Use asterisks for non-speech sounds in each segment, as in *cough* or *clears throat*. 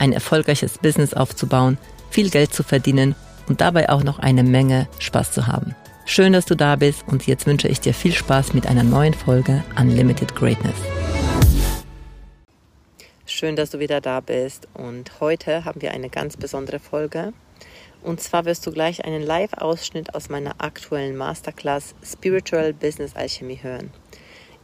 ein erfolgreiches Business aufzubauen, viel Geld zu verdienen und dabei auch noch eine Menge Spaß zu haben. Schön, dass du da bist und jetzt wünsche ich dir viel Spaß mit einer neuen Folge Unlimited Greatness. Schön, dass du wieder da bist und heute haben wir eine ganz besondere Folge. Und zwar wirst du gleich einen Live-Ausschnitt aus meiner aktuellen Masterclass Spiritual Business Alchemy hören.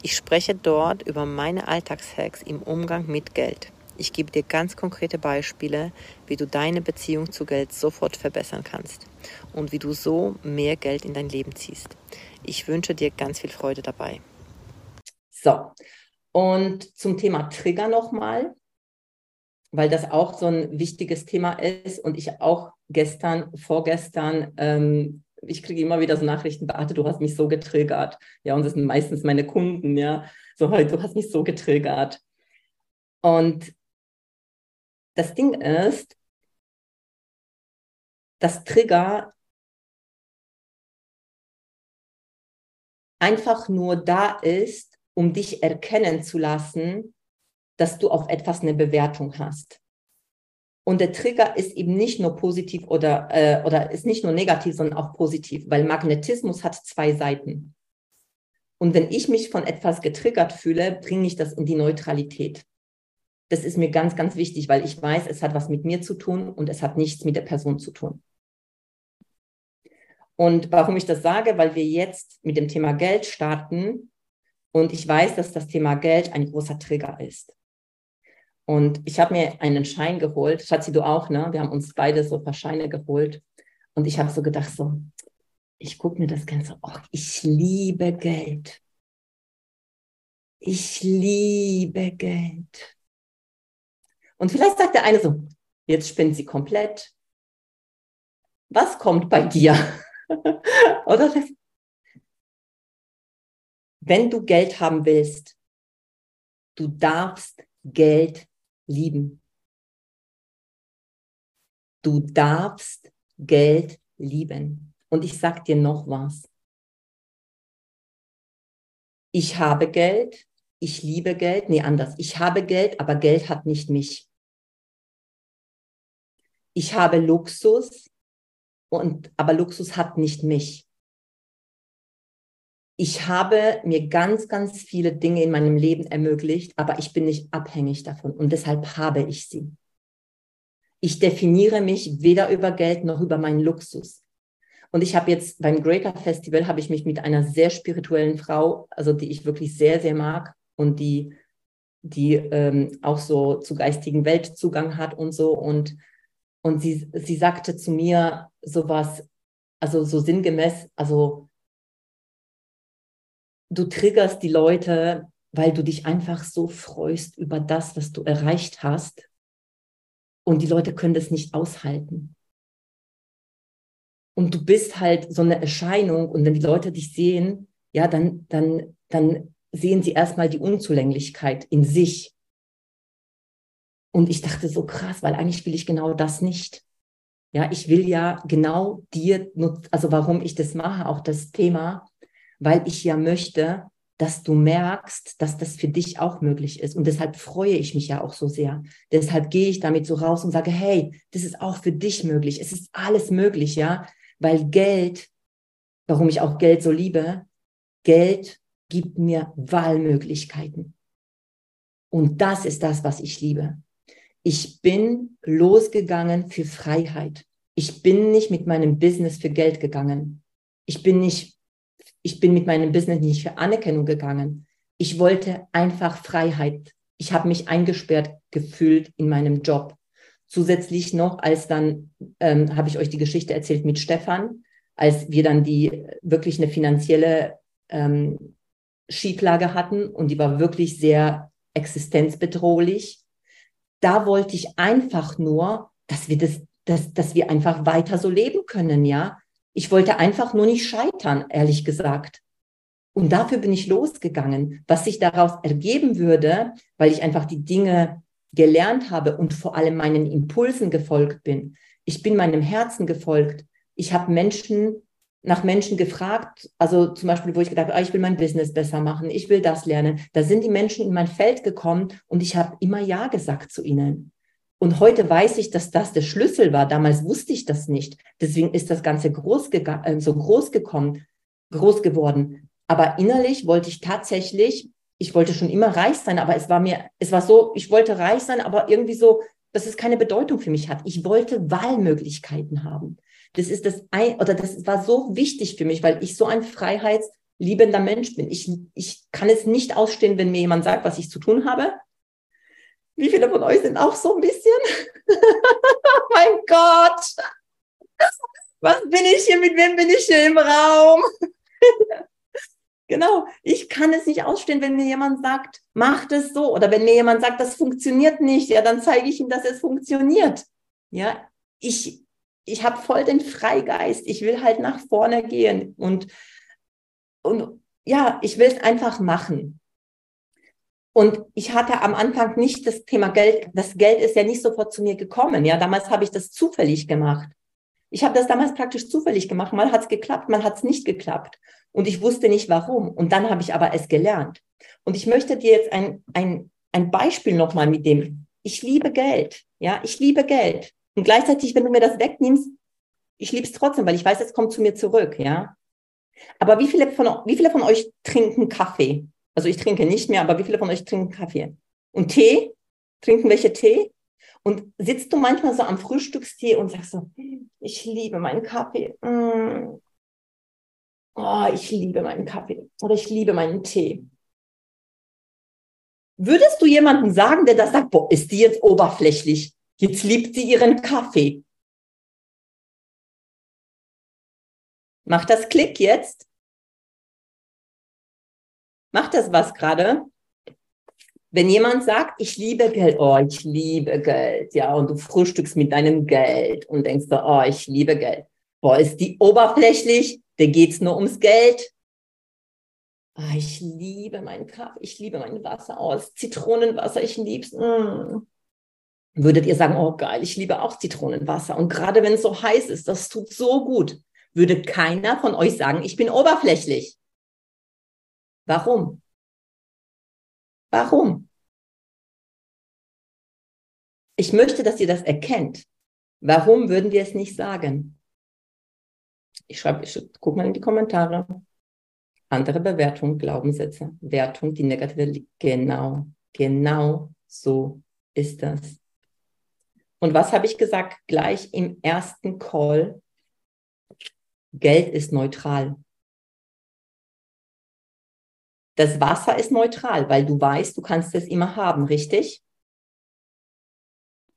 Ich spreche dort über meine Alltagshacks im Umgang mit Geld. Ich gebe dir ganz konkrete Beispiele, wie du deine Beziehung zu Geld sofort verbessern kannst und wie du so mehr Geld in dein Leben ziehst. Ich wünsche dir ganz viel Freude dabei. So, und zum Thema Trigger nochmal, weil das auch so ein wichtiges Thema ist und ich auch gestern, vorgestern ähm, ich kriege immer wieder so Nachrichten, Beate, du hast mich so getriggert. Ja, und das sind meistens meine Kunden, ja. So, du hast mich so getriggert. Und das Ding ist, dass Trigger einfach nur da ist, um dich erkennen zu lassen, dass du auf etwas eine Bewertung hast. Und der Trigger ist eben nicht nur positiv oder, äh, oder ist nicht nur negativ, sondern auch positiv, weil Magnetismus hat zwei Seiten. Und wenn ich mich von etwas getriggert fühle, bringe ich das in die Neutralität. Das ist mir ganz, ganz wichtig, weil ich weiß, es hat was mit mir zu tun und es hat nichts mit der Person zu tun. Und warum ich das sage, weil wir jetzt mit dem Thema Geld starten und ich weiß, dass das Thema Geld ein großer Trigger ist. Und ich habe mir einen Schein geholt. Schatzi, du auch, ne? Wir haben uns beide so ein paar Scheine geholt. Und ich habe so gedacht, so, ich gucke mir das Ganze, oh, ich liebe Geld. Ich liebe Geld. Und vielleicht sagt der eine so, jetzt spinnt sie komplett. Was kommt bei dir? *laughs* Oder? Wenn du Geld haben willst, du darfst Geld lieben. Du darfst Geld lieben. Und ich sag dir noch was. Ich habe Geld, ich liebe Geld, nee, anders. Ich habe Geld, aber Geld hat nicht mich. Ich habe Luxus und aber Luxus hat nicht mich ich habe mir ganz, ganz viele Dinge in meinem Leben ermöglicht, aber ich bin nicht abhängig davon und deshalb habe ich sie. Ich definiere mich weder über Geld noch über meinen Luxus. Und ich habe jetzt beim Greater Festival habe ich mich mit einer sehr spirituellen Frau, also die ich wirklich sehr, sehr mag und die, die ähm, auch so zu geistigen Weltzugang hat und so. Und, und sie, sie sagte zu mir sowas, also so sinngemäß, also du triggerst die Leute, weil du dich einfach so freust über das, was du erreicht hast. Und die Leute können das nicht aushalten. Und du bist halt so eine Erscheinung. Und wenn die Leute dich sehen, ja, dann, dann, dann sehen sie erstmal die Unzulänglichkeit in sich. Und ich dachte so krass, weil eigentlich will ich genau das nicht. Ja, ich will ja genau dir, also warum ich das mache, auch das Thema, weil ich ja möchte, dass du merkst, dass das für dich auch möglich ist. Und deshalb freue ich mich ja auch so sehr. Deshalb gehe ich damit so raus und sage, hey, das ist auch für dich möglich. Es ist alles möglich, ja, weil Geld, warum ich auch Geld so liebe, Geld gibt mir Wahlmöglichkeiten. Und das ist das, was ich liebe. Ich bin losgegangen für Freiheit. Ich bin nicht mit meinem Business für Geld gegangen. Ich bin nicht ich bin mit meinem Business nicht für Anerkennung gegangen. Ich wollte einfach Freiheit. Ich habe mich eingesperrt gefühlt in meinem Job. Zusätzlich noch, als dann ähm, habe ich euch die Geschichte erzählt mit Stefan, als wir dann die wirklich eine finanzielle ähm, Schieflage hatten und die war wirklich sehr existenzbedrohlich. Da wollte ich einfach nur, dass wir das, dass, dass wir einfach weiter so leben können, ja. Ich wollte einfach nur nicht scheitern, ehrlich gesagt. Und dafür bin ich losgegangen. Was sich daraus ergeben würde, weil ich einfach die Dinge gelernt habe und vor allem meinen Impulsen gefolgt bin. Ich bin meinem Herzen gefolgt. Ich habe Menschen nach Menschen gefragt, also zum Beispiel, wo ich gedacht habe, ah, ich will mein Business besser machen, ich will das lernen. Da sind die Menschen in mein Feld gekommen und ich habe immer Ja gesagt zu ihnen. Und heute weiß ich, dass das der Schlüssel war. Damals wusste ich das nicht. Deswegen ist das Ganze groß äh, so groß gekommen, groß geworden. Aber innerlich wollte ich tatsächlich, ich wollte schon immer reich sein, aber es war mir, es war so, ich wollte reich sein, aber irgendwie so, dass es keine Bedeutung für mich hat. Ich wollte Wahlmöglichkeiten haben. Das ist das ein, oder das war so wichtig für mich, weil ich so ein freiheitsliebender Mensch bin. Ich, ich kann es nicht ausstehen, wenn mir jemand sagt, was ich zu tun habe. Wie viele von euch sind auch so ein bisschen? *laughs* mein Gott! Was bin ich hier? Mit wem bin ich hier im Raum? *laughs* Genau, ich kann es nicht ausstehen, wenn mir jemand sagt, mach das so. Oder wenn mir jemand sagt, das funktioniert nicht, ja, dann zeige ich ihm, dass es funktioniert. Ja, ich, ich habe voll den Freigeist. Ich will halt nach vorne gehen und, und ja, ich will es einfach machen. Und ich hatte am Anfang nicht das Thema Geld. Das Geld ist ja nicht sofort zu mir gekommen. Ja, damals habe ich das zufällig gemacht. Ich habe das damals praktisch zufällig gemacht. Mal hat es geklappt, mal hat es nicht geklappt. Und ich wusste nicht warum. Und dann habe ich aber es gelernt. Und ich möchte dir jetzt ein, ein, ein Beispiel nochmal mit dem, ich liebe Geld. Ja, ich liebe Geld. Und gleichzeitig, wenn du mir das wegnimmst, ich liebe es trotzdem, weil ich weiß, es kommt zu mir zurück. Ja. Aber wie viele von, wie viele von euch trinken Kaffee? Also ich trinke nicht mehr, aber wie viele von euch trinken Kaffee? Und Tee? Trinken welche Tee? Und sitzt du manchmal so am Frühstückstee und sagst so, ich liebe meinen Kaffee. Mm, oh, ich liebe meinen Kaffee oder ich liebe meinen Tee. Würdest du jemandem sagen, der das sagt, boah, ist die jetzt oberflächlich? Jetzt liebt sie ihren Kaffee. Macht das Klick jetzt? Macht das was gerade? Wenn jemand sagt, ich liebe Geld, oh, ich liebe Geld, ja, und du frühstückst mit deinem Geld und denkst so, oh, ich liebe Geld. Boah, ist die oberflächlich? Da geht's nur ums Geld. Ah, ich liebe meinen Kaffee, ich liebe mein Wasser aus. Zitronenwasser, ich lieb's. Mm. Würdet ihr sagen, oh geil, ich liebe auch Zitronenwasser. Und gerade wenn es so heiß ist, das tut so gut. Würde keiner von euch sagen, ich bin oberflächlich. Warum? Warum? Ich möchte, dass ihr das erkennt. Warum würden wir es nicht sagen? Ich schreibe, ich guck mal in die Kommentare. Andere Bewertung, Glaubenssätze, Wertung, die negative, genau, genau so ist das. Und was habe ich gesagt? Gleich im ersten Call, Geld ist neutral. Das Wasser ist neutral, weil du weißt, du kannst es immer haben, richtig?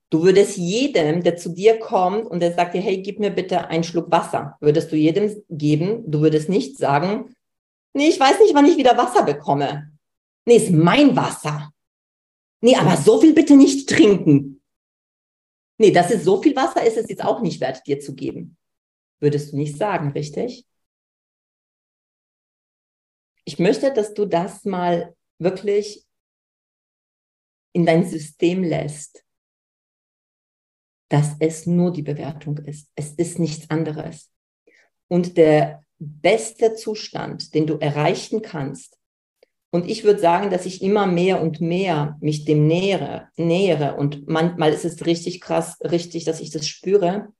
Du würdest jedem, der zu dir kommt und der sagt dir, hey, gib mir bitte einen Schluck Wasser, würdest du jedem geben. Du würdest nicht sagen, nee, ich weiß nicht, wann ich wieder Wasser bekomme. Nee, ist mein Wasser. Nee, aber so viel bitte nicht trinken. Nee, das ist so viel Wasser, ist es jetzt auch nicht wert, dir zu geben. Würdest du nicht sagen, richtig? Ich möchte, dass du das mal wirklich in dein System lässt dass es nur die Bewertung ist. Es ist nichts anderes. Und der beste Zustand, den du erreichen kannst, und ich würde sagen, dass ich immer mehr und mehr mich dem nähere, nähere. Und manchmal ist es richtig krass, richtig, dass ich das spüre.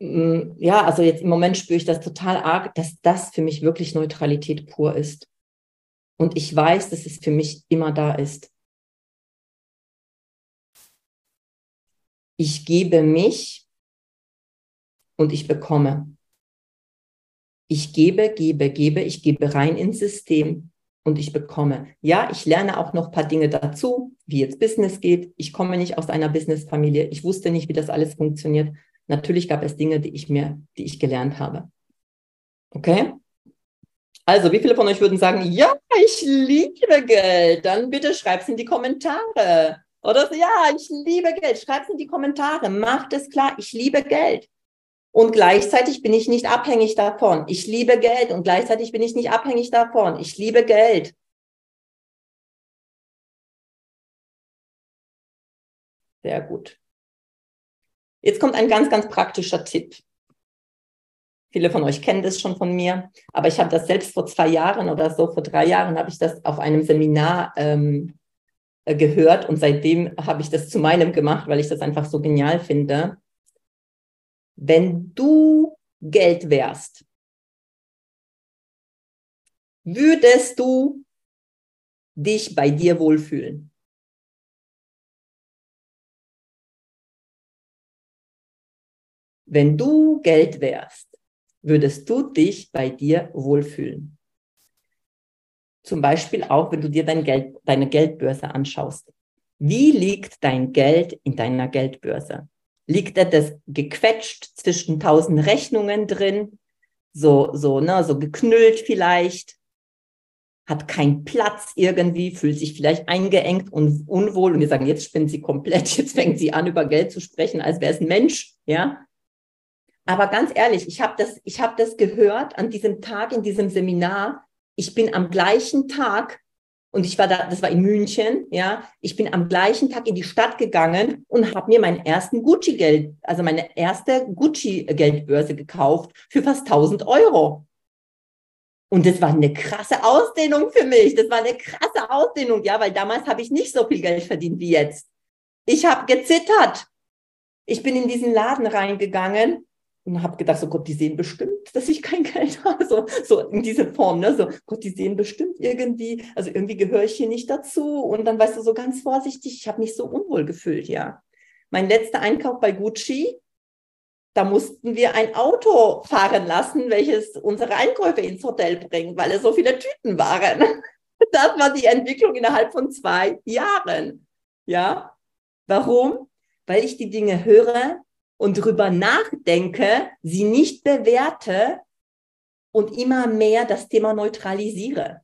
Mm, ja, also jetzt im Moment spüre ich das total arg, dass das für mich wirklich Neutralität pur ist. Und ich weiß, dass es für mich immer da ist. Ich gebe mich und ich bekomme. Ich gebe, gebe, gebe, ich gebe rein ins System und ich bekomme. Ja, ich lerne auch noch ein paar Dinge dazu, wie jetzt Business geht. Ich komme nicht aus einer Businessfamilie. Ich wusste nicht, wie das alles funktioniert. Natürlich gab es Dinge, die ich mir, die ich gelernt habe. Okay? Also, wie viele von euch würden sagen, ja, ich liebe Geld? Dann bitte schreibt es in die Kommentare. Oder ja, ich liebe Geld. Schreibt es in die Kommentare. Macht es klar, ich liebe Geld. Und gleichzeitig bin ich nicht abhängig davon. Ich liebe Geld und gleichzeitig bin ich nicht abhängig davon. Ich liebe Geld. Sehr gut. Jetzt kommt ein ganz, ganz praktischer Tipp. Viele von euch kennen das schon von mir, aber ich habe das selbst vor zwei Jahren oder so, vor drei Jahren habe ich das auf einem Seminar ähm, äh, gehört und seitdem habe ich das zu meinem gemacht, weil ich das einfach so genial finde. Wenn du Geld wärst, würdest du dich bei dir wohlfühlen? Wenn du Geld wärst, würdest du dich bei dir wohlfühlen? Zum Beispiel auch, wenn du dir dein Geld, deine Geldbörse anschaust. Wie liegt dein Geld in deiner Geldbörse? Liegt das gequetscht zwischen tausend Rechnungen drin? So, so, ne, so geknüllt vielleicht? Hat keinen Platz irgendwie, fühlt sich vielleicht eingeengt und unwohl und wir sagen, jetzt spinnt sie komplett, *laughs* jetzt fängt sie an, über Geld zu sprechen, als wäre es ein Mensch, ja? Aber ganz ehrlich, ich habe das, ich habe das gehört an diesem Tag in diesem Seminar. Ich bin am gleichen Tag und ich war da, das war in München, ja. Ich bin am gleichen Tag in die Stadt gegangen und habe mir meinen ersten Gucci-Geld, also meine erste Gucci-Geldbörse gekauft für fast 1000 Euro. Und das war eine krasse Ausdehnung für mich. Das war eine krasse Ausdehnung, ja, weil damals habe ich nicht so viel Geld verdient wie jetzt. Ich habe gezittert. Ich bin in diesen Laden reingegangen und habe gedacht, so Gott, die sehen bestimmt, dass ich kein Geld *laughs* habe, so, so in diese Form, ne? so Gott, die sehen bestimmt irgendwie, also irgendwie gehöre ich hier nicht dazu und dann weißt du so ganz vorsichtig, ich habe mich so unwohl gefühlt, ja. Mein letzter Einkauf bei Gucci, da mussten wir ein Auto fahren lassen, welches unsere Einkäufe ins Hotel bringt, weil es so viele Tüten waren. *laughs* Das war die Entwicklung innerhalb von zwei Jahren, ja. Warum? Weil ich die Dinge höre, und drüber nachdenke, sie nicht bewerte und immer mehr das Thema neutralisiere.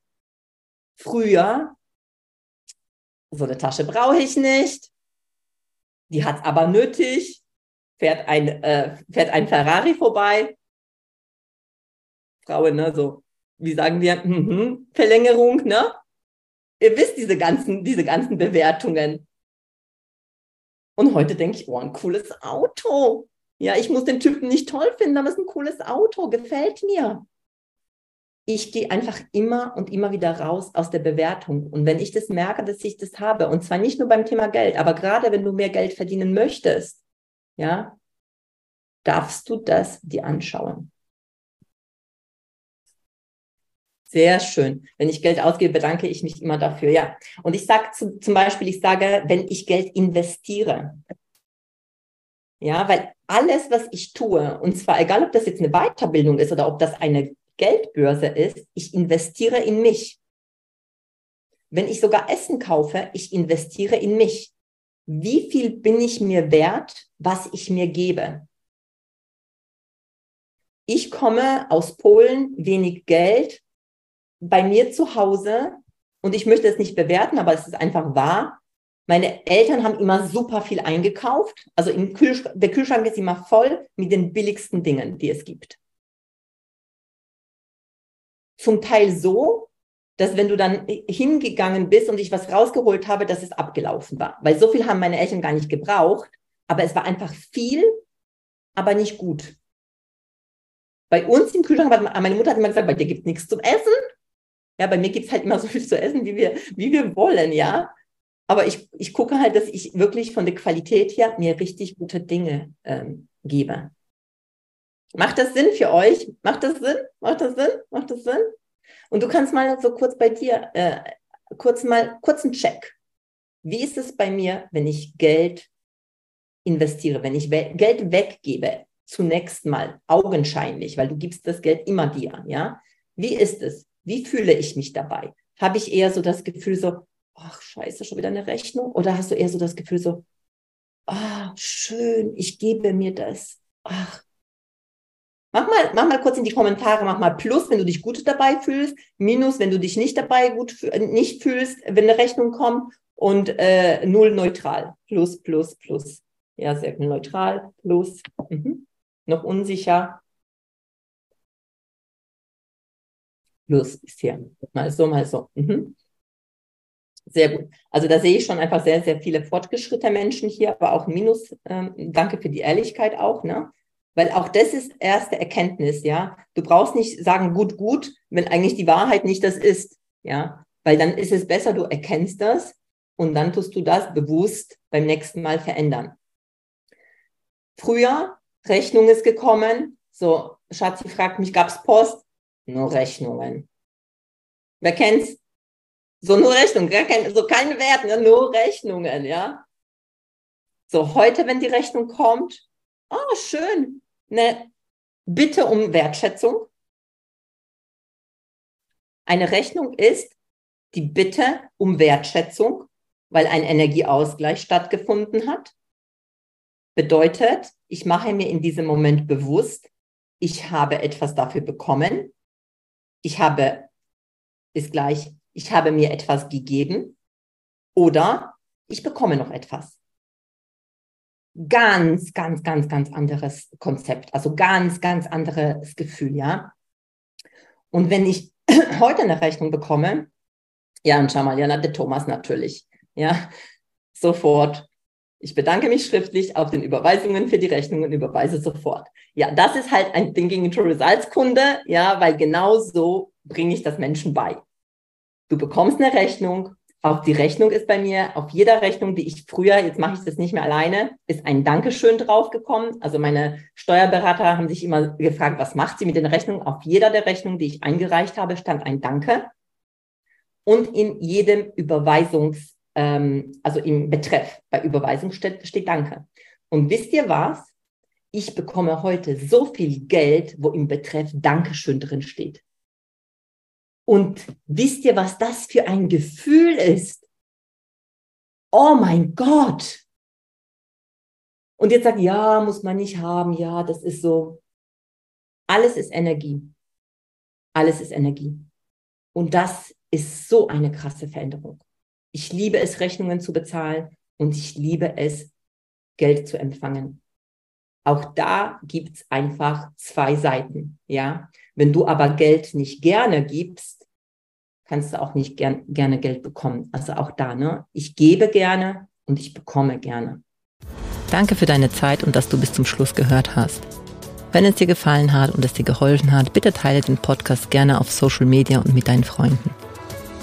Früher, so eine Tasche brauche ich nicht, die hat aber nötig, fährt ein, äh, fährt ein Ferrari vorbei. Frauen, ne, so, wie sagen wir, mhm, Verlängerung, ne? Ihr wisst diese ganzen, diese ganzen Bewertungen. Und heute denke ich, oh, ein cooles Auto. Ja, ich muss den Typen nicht toll finden, aber es ist ein cooles Auto, gefällt mir. Ich gehe einfach immer und immer wieder raus aus der Bewertung. Und wenn ich das merke, dass ich das habe, und zwar nicht nur beim Thema Geld, aber gerade wenn du mehr Geld verdienen möchtest, ja, darfst du das dir anschauen. Sehr schön. Wenn ich Geld ausgebe, bedanke ich mich immer dafür. Ja. Und ich sage zu, zum Beispiel, ich sage, wenn ich Geld investiere. Ja, weil alles, was ich tue, und zwar egal, ob das jetzt eine Weiterbildung ist oder ob das eine Geldbörse ist, ich investiere in mich. Wenn ich sogar Essen kaufe, ich investiere in mich. Wie viel bin ich mir wert, was ich mir gebe? Ich komme aus Polen, wenig Geld, bei mir zu Hause, und ich möchte es nicht bewerten, aber es ist einfach wahr, meine Eltern haben immer super viel eingekauft. Also im Kühlschrank, der Kühlschrank ist immer voll mit den billigsten Dingen, die es gibt. Zum Teil so, dass wenn du dann hingegangen bist und ich was rausgeholt habe, dass es abgelaufen war. Weil so viel haben meine Eltern gar nicht gebraucht, aber es war einfach viel, aber nicht gut. Bei uns im Kühlschrank, meine Mutter hat immer gesagt, bei dir gibt es nichts zum Essen. Ja, bei mir gibt es halt immer so viel zu essen, wie wir, wie wir wollen, ja. Aber ich, ich gucke halt, dass ich wirklich von der Qualität her mir richtig gute Dinge ähm, gebe. Macht das Sinn für euch? Macht das Sinn? Macht das Sinn? Macht das Sinn? Und du kannst mal so kurz bei dir, äh, kurz mal, kurzen Check. Wie ist es bei mir, wenn ich Geld investiere, wenn ich we Geld weggebe? Zunächst mal augenscheinlich, weil du gibst das Geld immer dir, ja? Wie ist es? Wie fühle ich mich dabei? Habe ich eher so das Gefühl so, ach scheiße, schon wieder eine Rechnung? Oder hast du eher so das Gefühl so, ah, schön, ich gebe mir das. Ach. Mach mal, mach mal kurz in die Kommentare, mach mal Plus, wenn du dich gut dabei fühlst, Minus, wenn du dich nicht dabei gut nicht fühlst, wenn eine Rechnung kommt Und äh, null neutral. Plus, plus, plus. Ja, sehr. Neutral, plus. Mhm. Noch unsicher. Plus ist hier. Mal so, mal so. Mhm. Sehr gut. Also da sehe ich schon einfach sehr, sehr viele fortgeschrittene Menschen hier, aber auch Minus. Ähm, danke für die Ehrlichkeit auch, ne? Weil auch das ist erste Erkenntnis, ja. Du brauchst nicht sagen, gut, gut, wenn eigentlich die Wahrheit nicht das ist, ja. Weil dann ist es besser, du erkennst das und dann tust du das bewusst beim nächsten Mal verändern. Früher, Rechnung ist gekommen, so, Schatzi fragt mich, gab's Post? Nur Rechnungen. Wer kennt's? So nur Rechnungen, kein, so keine Wert, ne? nur Rechnungen, ja. So, heute, wenn die Rechnung kommt, oh, schön, ne, Bitte um Wertschätzung. Eine Rechnung ist die Bitte um Wertschätzung, weil ein Energieausgleich stattgefunden hat. Bedeutet, ich mache mir in diesem Moment bewusst, ich habe etwas dafür bekommen. Ich habe, ist gleich, ich habe mir etwas gegeben oder ich bekomme noch etwas. Ganz, ganz, ganz, ganz anderes Konzept. Also ganz, ganz anderes Gefühl, ja. Und wenn ich *clears throat* heute eine Rechnung bekomme, ja, und schau mal, ja, der Thomas natürlich, ja, sofort. Ich bedanke mich schriftlich auf den Überweisungen für die Rechnung und überweise sofort. Ja, das ist halt ein Thinking to Results Kunde, ja, weil genau so bringe ich das Menschen bei. Du bekommst eine Rechnung. Auch die Rechnung ist bei mir, auf jeder Rechnung, die ich früher, jetzt mache ich das nicht mehr alleine, ist ein Dankeschön draufgekommen. Also meine Steuerberater haben sich immer gefragt, was macht sie mit den Rechnungen? Auf jeder der Rechnungen, die ich eingereicht habe, stand ein Danke. Und in jedem Überweisungs, ähm, also im Betreff bei Überweisung steht, steht Danke. Und wisst ihr was? Ich bekomme heute so viel Geld, wo im Betreff Dankeschön drin steht. Und wisst ihr, was das für ein Gefühl ist? Oh mein Gott! Und jetzt sagt, ja, muss man nicht haben, ja, das ist so. Alles ist Energie. Alles ist Energie. Und das ist so eine krasse Veränderung. Ich liebe es, Rechnungen zu bezahlen und ich liebe es, Geld zu empfangen. Auch da gibt's einfach zwei Seiten, ja. Wenn du aber Geld nicht gerne gibst, kannst du auch nicht gern, gerne Geld bekommen. Also auch da, ne? Ich gebe gerne und ich bekomme gerne. Danke für deine Zeit und dass du bis zum Schluss gehört hast. Wenn es dir gefallen hat und es dir geholfen hat, bitte teile den Podcast gerne auf Social Media und mit deinen Freunden.